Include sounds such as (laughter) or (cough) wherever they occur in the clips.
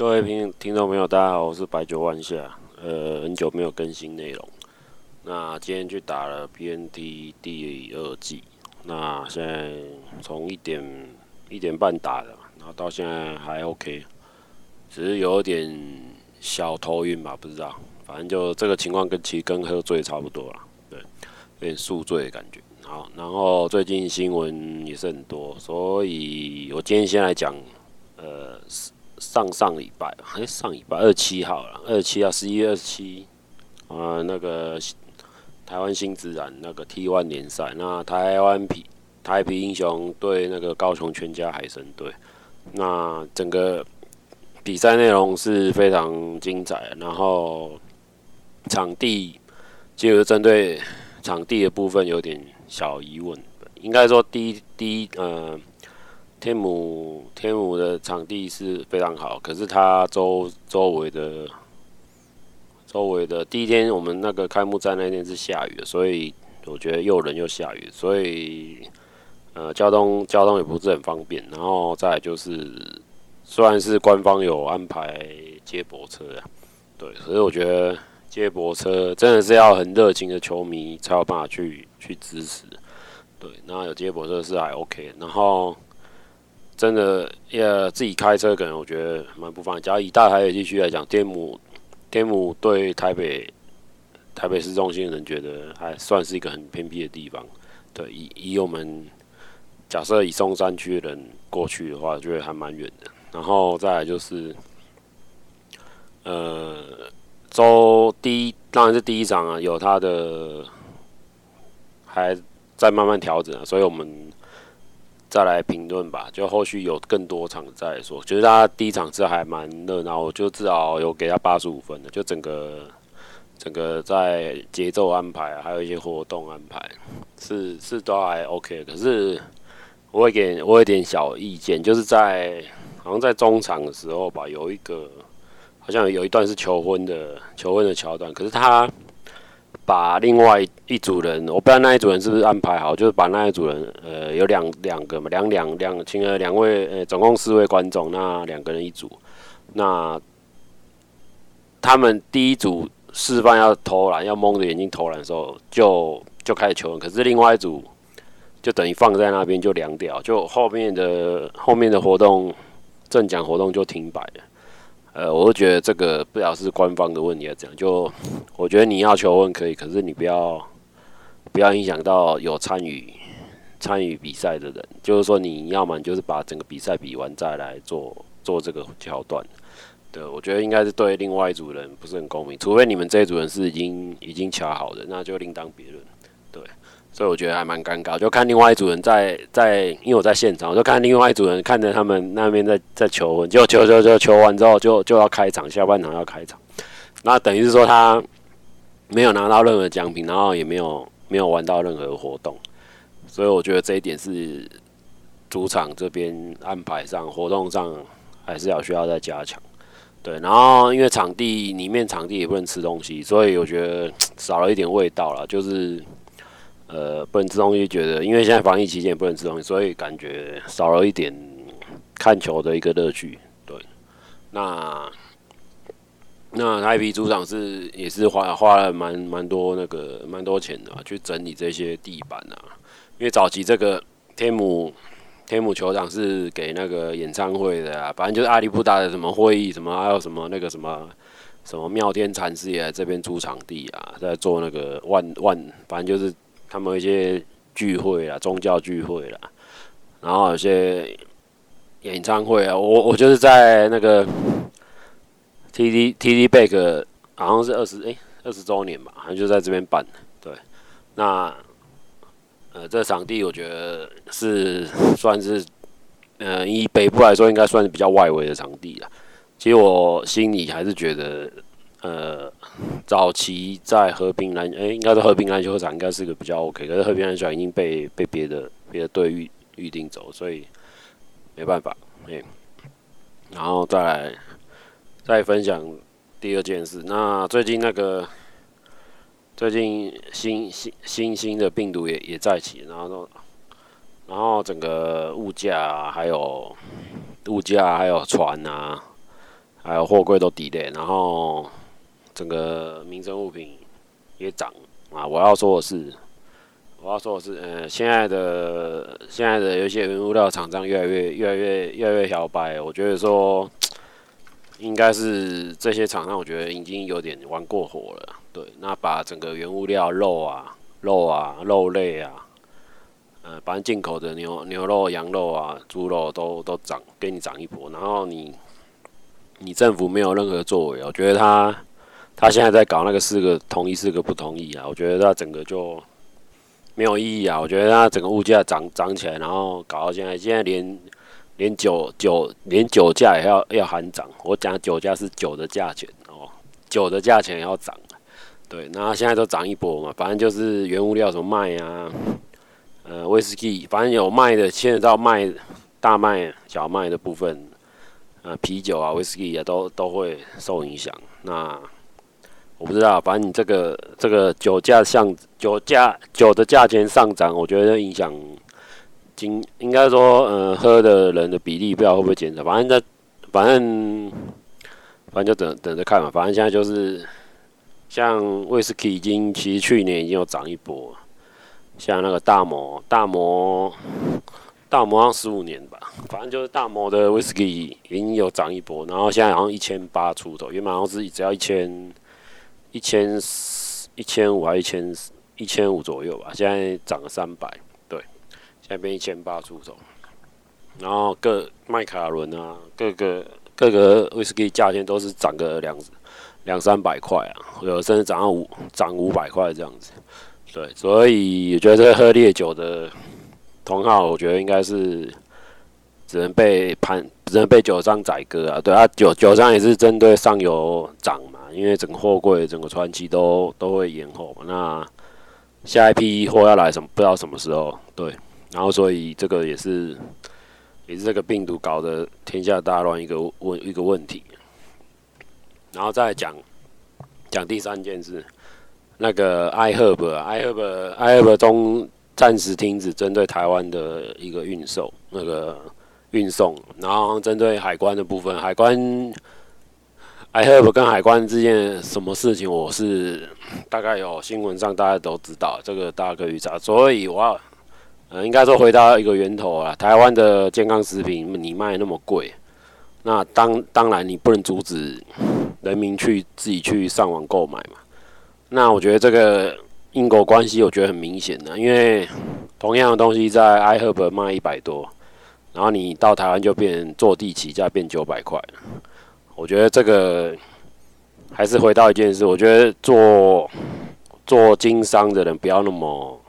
各位听听众朋友，大家好，我是白酒万夏。呃，很久没有更新内容，那今天去打了 BNT 第二季，那现在从一点一点半打的，然后到现在还 OK，只是有点小头晕吧，不知道，反正就这个情况跟其实跟喝醉差不多了，对，有点宿醉的感觉。好，然后最近新闻也是很多，所以我今天先来讲，呃。上上礼拜，哎，上礼拜二七号了，二七号，十一月二十七，啊，那个台湾新自然那个 T one 联赛，那台湾皮台啤英雄对那个高雄全家海神队，那整个比赛内容是非常精彩，然后场地就是针对场地的部分有点小疑问，应该说第一第一呃。天母天母的场地是非常好，可是它周周围的周围的第一天我们那个开幕战那天是下雨的，所以我觉得又冷又下雨，所以呃交通交通也不是很方便。然后再就是，虽然是官方有安排接驳车啊，对，所以我觉得接驳车真的是要很热情的球迷才有办法去去支持。对，那有接驳车是还 OK，然后。真的，要自己开车可能我觉得蛮不方便。假如以大台北地区来讲，天母天母对台北台北市中心的人觉得还算是一个很偏僻的地方。对，以以我们假设以松山区的人过去的话，觉得还蛮远的。然后再来就是，呃，周第一当然是第一场啊，有它的还在慢慢调整啊，所以我们。再来评论吧，就后续有更多场再说。觉得他第一场是还蛮热闹，我就至少有给他八十五分的。就整个整个在节奏安排，还有一些活动安排，是是都还 OK。可是我会给我有点小意见，就是在好像在中场的时候吧，有一个好像有一段是求婚的求婚的桥段，可是他。把另外一组人，我不知道那一组人是不是安排好，就是把那一组人，呃，有两两个嘛，两两两，请了两位，呃，总共四位观众，那两个人一组，那他们第一组示范要投篮，要蒙着眼睛投篮的时候，就就开始求人，可是另外一组就等于放在那边就凉掉，就后面的后面的活动正奖活动就停摆了。呃，我就觉得这个不晓得是官方的问题还是怎样，就我觉得你要求问可以，可是你不要不要影响到有参与参与比赛的人，就是说你要么就是把整个比赛比完再来做做这个桥段。对，我觉得应该是对另外一组人不是很公平，除非你们这一组人是已经已经乔好的，那就另当别论。对。所以我觉得还蛮尴尬，就看另外一组人在在，因为我在现场，我就看另外一组人看着他们那边在在求婚，就求求求求完之后就就要开场，下半场要开场，那等于是说他没有拿到任何奖品，然后也没有没有玩到任何活动，所以我觉得这一点是主场这边安排上活动上还是要需要再加强，对，然后因为场地里面场地也不能吃东西，所以我觉得少了一点味道了，就是。呃，不能吃东西，觉得因为现在防疫期间也不能吃东西，所以感觉少了一点看球的一个乐趣。对，那那台啤主场是也是花花了蛮蛮多那个蛮多钱的，去整理这些地板啊。因为早期这个天母天母球场是给那个演唱会的啊，反正就是阿里不达的什么会议什么，还有什么那个什么什么妙天禅师也在这边租场地啊，在做那个万万，反正就是。他们一些聚会啊，宗教聚会啦，然后有些演唱会啊，我我就是在那个 T D T D Back，好像是二十诶二十周年吧，好像就在这边办。对，那呃这场地我觉得是算是呃以北部来说，应该算是比较外围的场地了。其实我心里还是觉得。呃，早期在和平篮，诶、应该是和平篮球场，应该是个比较 OK。可是和平篮球场已经被被别的别的队预预定走，所以没办法。嗯、然后再来再分享第二件事。那最近那个最近新新新兴的病毒也也在起，然后都然后整个物价还有物价还有船啊。还有货柜都 delay，然后整个民生物品也涨啊。我要说的是，我要说的是，呃，现在的现在的有一些原物料厂商越来越越来越越来越小白，我觉得说应该是这些厂商，我觉得已经有点玩过火了。对，那把整个原物料肉啊、肉啊、肉类啊，呃，反正进口的牛牛肉、羊肉啊、猪肉都都涨，给你涨一波，然后你。你政府没有任何作为，我觉得他他现在在搞那个四个同意四个不同意啊，我觉得他整个就没有意义啊。我觉得他整个物价涨涨起来，然后搞到现在，现在连连酒酒连酒价也要要喊涨。我讲酒价是酒的价钱哦，酒的价钱也要涨。对，那现在都涨一波嘛，反正就是原物料什么麦啊，呃，威士忌，反正有卖的，牵扯到卖大麦、小麦的部分。呃，啤酒啊、威士忌啊，都都会受影响。那我不知道，反正你这个这个酒价上酒价酒的价钱上涨，我觉得影响经应该说，呃，喝的人的比例不知道会不会减少。反正在反正反正就等等着看嘛。反正现在就是像威士忌已经其实去年已经有涨一波，像那个大摩大摩。大摩好像十五年吧，反正就是大摩的威士忌已经有涨一波，然后现在好像一千八出头，原本好像是只要一千一千一千五还一千一千五左右吧，现在涨了三百，对，现在变一千八出头，然后各麦卡伦啊，各个各个威士忌价钱都是涨个两两三百块啊，有甚至涨到五涨五百块这样子，对，所以我觉得喝烈酒的。同号，我觉得应该是只能被判，只能被九商宰割啊。对啊，九九商也是针对上游涨嘛，因为整个货柜、整个船期都都会延后嘛。那下一批货要来什么？不知道什么时候。对，然后所以这个也是也是这个病毒搞得天下大乱一个问一个问题。然后再讲讲第三件事，那个 iHerb，iHerb，iHerb 中。暂时停止针对台湾的一个运售，那个运送，然后针对海关的部分，海关，iHerb 跟海关之间什么事情，我是大概有新闻上大家都知道，这个大家可以查。所以我要，呃，应该说回到一个源头啊，台湾的健康食品你卖那么贵，那当当然你不能阻止人民去自己去上网购买嘛。那我觉得这个。因果关系我觉得很明显的，因为同样的东西在 iHerb 卖一百多，然后你到台湾就变坐地起价变九百块。我觉得这个还是回到一件事，我觉得做做经商的人不要那么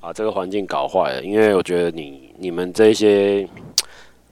把这个环境搞坏了，因为我觉得你你们这些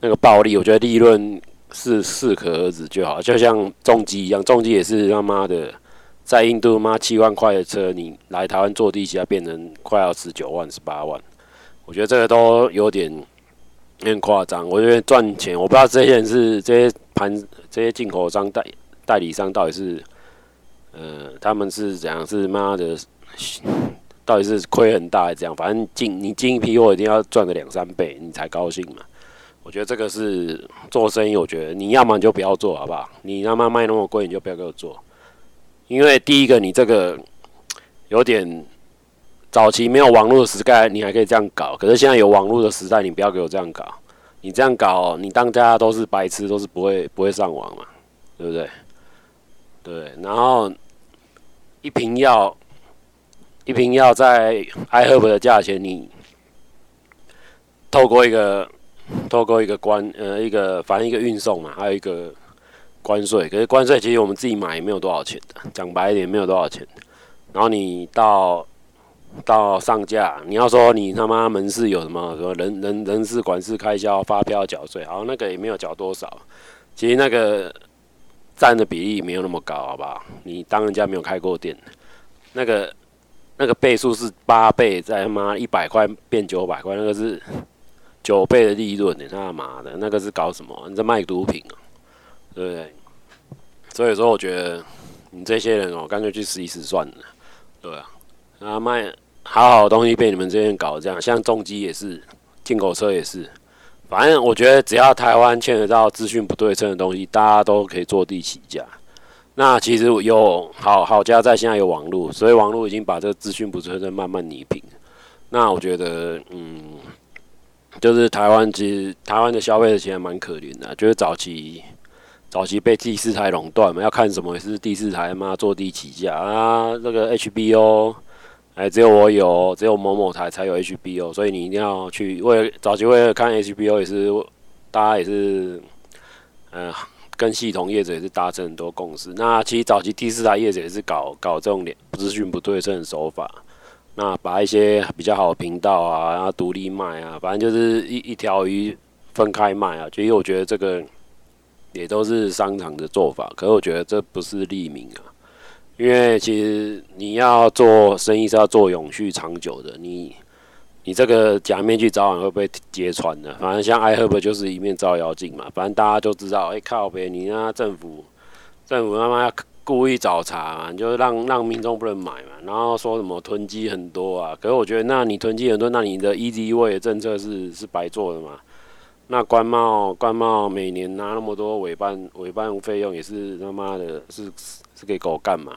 那个暴利，我觉得利润是适可而止就好，就像重机一样，重机也是他妈的。在印度妈七万块的车，你来台湾坐地起价变成快要十九万、十八万，我觉得这个都有点有点夸张。我觉得赚钱，我不知道这些人是这些盘这些进口商代代理商到底是呃他们是怎样？是妈的，到底是亏很大还是这样？反正进你进一批货一定要赚个两三倍，你才高兴嘛。我觉得这个是做生意，我觉得你要么你就不要做好不好？你他妈卖那么贵，你就不要给我做。因为第一个，你这个有点早期没有网络的时代，你还可以这样搞。可是现在有网络的时代，你不要给我这样搞。你这样搞，你当家都是白痴，都是不会不会上网嘛，对不对？对。然后一瓶药，一瓶药在 iHerb 的价钱，你透过一个透过一个关呃一个反正一个运送嘛，还有一个。关税，可是关税其实我们自己买也没有多少钱的，讲白一点没有多少钱。然后你到到上架，你要说你他妈门市有什么什么人人人事管事开销发票缴税，好，那个也没有缴多少。其实那个占的比例没有那么高，好不好？你当人家没有开过店，那个那个倍数是八倍，再他妈一百块变九百块，那个是九倍的利润，你他妈的，那个是搞什么？你在卖毒品啊？对不对？所以说，我觉得你这些人哦，干脆去试一试算了。对啊，啊卖好好的东西被你们这边搞这样，像重机也是，进口车也是，反正我觉得只要台湾牵扯到资讯不对称的东西，大家都可以坐地起价。那其实有好好家在现在有网络，所以网络已经把这个资讯不对称慢慢弭平。那我觉得，嗯，就是台湾其实台湾的消费者其实蛮可怜的，就是早期早期被第四台垄断嘛，要看什么是第四台嘛，坐地起价啊，这个 HBO。哎，只有我有，只有某某台才有 HBO，所以你一定要去。为了早期为了看 HBO 也是，大家也是，嗯、跟系统业者也是达成很多共识。那其实早期第四台业者也是搞搞这种资讯不对称的手法，那把一些比较好的频道啊，然后独立卖啊，反正就是一一条鱼分开卖啊。其实我觉得这个也都是商场的做法，可是我觉得这不是利民啊。因为其实你要做生意是要做永续长久的，你你这个假面具早晚会被揭穿的。反正像 iHerb 就是一面照妖镜嘛，反正大家就知道，哎、靠北，你那政府政府他妈要故意找茬嘛，就让让民众不能买嘛，然后说什么囤积很多啊，可是我觉得那你囤积很多，那你的 EZ 的政策是是白做的嘛？那关贸关贸每年拿那么多委办委办费用也是他妈的是给狗干嘛？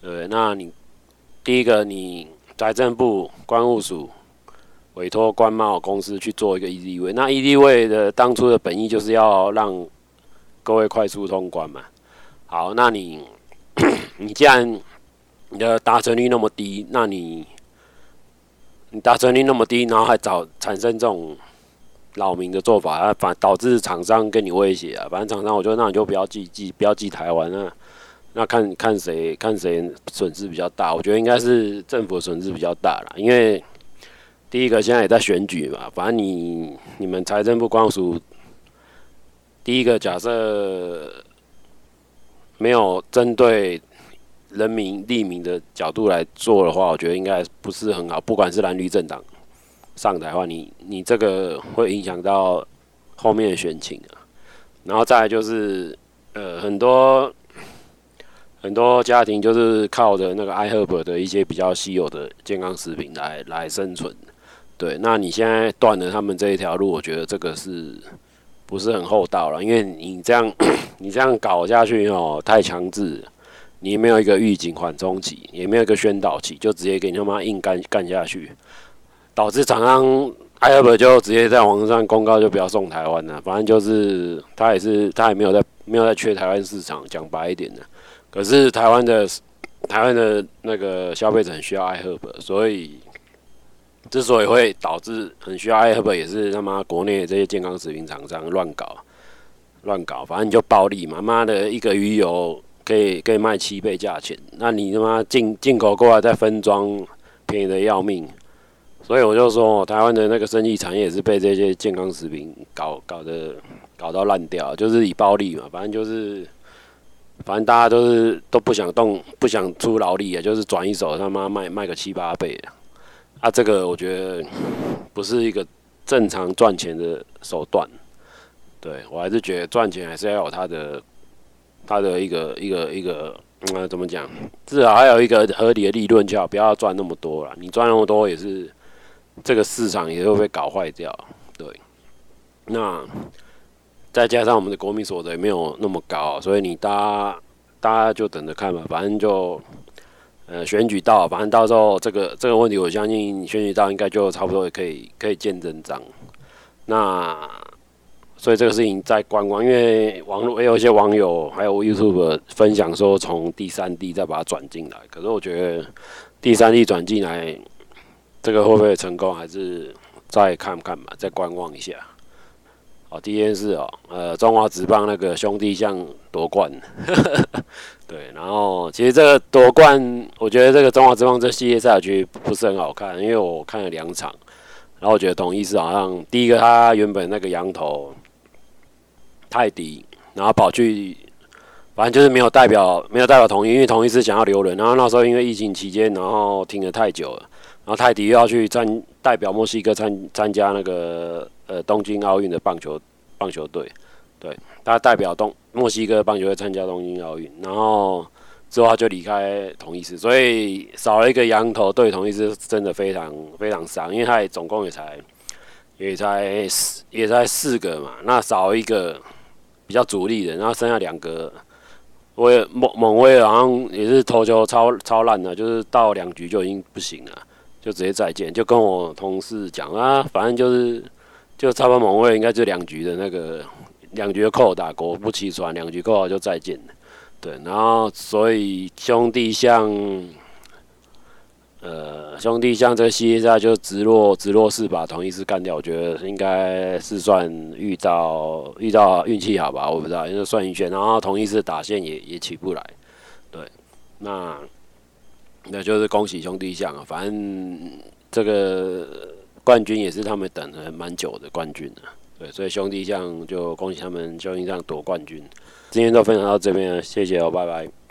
对，那你第一个，你财政部关务署委托关贸公司去做一个 EZWay，那 EZWay 的当初的本意就是要让各位快速通关嘛。好，那你 (clears throat) 你既然你的达成率那么低，那你你达成率那么低，然后还找产生这种扰民的做法，啊，反导致厂商跟你威胁啊。反正厂商，我觉得那你就不要寄寄，不要寄台湾啊。那看看谁看谁损失比较大，我觉得应该是政府损失比较大啦，因为第一个现在也在选举嘛，反正你你们财政部光署，第一个假设没有针对人民利民的角度来做的话，我觉得应该不是很好。不管是蓝绿政党上台的话，你你这个会影响到后面的选情啊。然后再就是呃很多。很多家庭就是靠着那个 iHerb 的一些比较稀有的健康食品来来生存，对。那你现在断了他们这一条路，我觉得这个是不是很厚道了？因为你这样 (coughs) 你这样搞下去哦，太强制，你没有一个预警缓冲期，也没有一个宣导期，就直接给你他妈硬干干下去，导致厂商 iHerb 就直接在网上公告就不要送台湾了。反正就是他也是他也没有在没有在缺台湾市场，讲白一点的。可是台湾的台湾的那个消费者很需要 iHerb，所以之所以会导致很需要 iHerb，也是他妈国内这些健康食品厂商乱搞乱搞，反正你就暴利嘛，妈的一个鱼油可以可以卖七倍价钱，那你他妈进进口过来再分装，便宜的要命，所以我就说台湾的那个生意产业也是被这些健康食品搞搞得搞到烂掉，就是以暴利嘛，反正就是。反正大家都是都不想动，不想出劳力啊，就是转一手他妈卖卖个七八倍啊！啊，这个我觉得不是一个正常赚钱的手段。对，我还是觉得赚钱还是要有它的它的一个一个一个嗯，怎么讲？至少还有一个合理的利润，就好，不要赚那么多了。你赚那么多也是这个市场也会被搞坏掉。对，那。再加上我们的国民所得也没有那么高，所以你大家大家就等着看吧。反正就呃选举到，反正到时候这个这个问题，我相信选举到应该就差不多也可以可以见真章。那所以这个事情在观望，因为网络也有一些网友还有 YouTube 分享说，从第三地再把它转进来。可是我觉得第三地转进来，这个会不会成功，还是再看看吧，再观望一下。哦，第一件事哦，呃，中华职棒那个兄弟象夺冠，(laughs) 对，然后其实这个夺冠，我觉得这个中华职棒这系列赛局不是很好看，因为我看了两场，然后我觉得同一是好像第一个他原本那个羊头泰迪，然后跑去，反正就是没有代表没有代表同一，因为同一是想要留人，然后那时候因为疫情期间，然后停了太久了，然后泰迪又要去参代表墨西哥参参加那个。呃，东京奥运的棒球棒球队，对，他代表东墨西哥棒球队参加东京奥运，然后之后他就离开同一狮，所以少了一个洋投对同一狮真的非常非常伤，因为他也总共也才也才四也才四个嘛，那少一个比较主力的，然后剩下两个，威猛猛威好像也是投球超超烂的，就是到两局就已经不行了，就直接再见，就跟我同事讲啊，反正就是就差不多猛威应该就两局的那个两局扣打，果不其然，两局扣好就再见了，对，然后所以兄弟像。呃，兄弟像这个系列赛就直落直落四把同一狮干掉，我觉得应该是算遇到遇到运气好吧，我不知道，因为算一圈，然后同一狮打线也也起不来，对，那那就是恭喜兄弟象啊，反正这个冠军也是他们等了蛮久的冠军啊，对，所以兄弟象就恭喜他们兄弟象夺冠军。今天就分享到这边，谢谢哦，拜拜。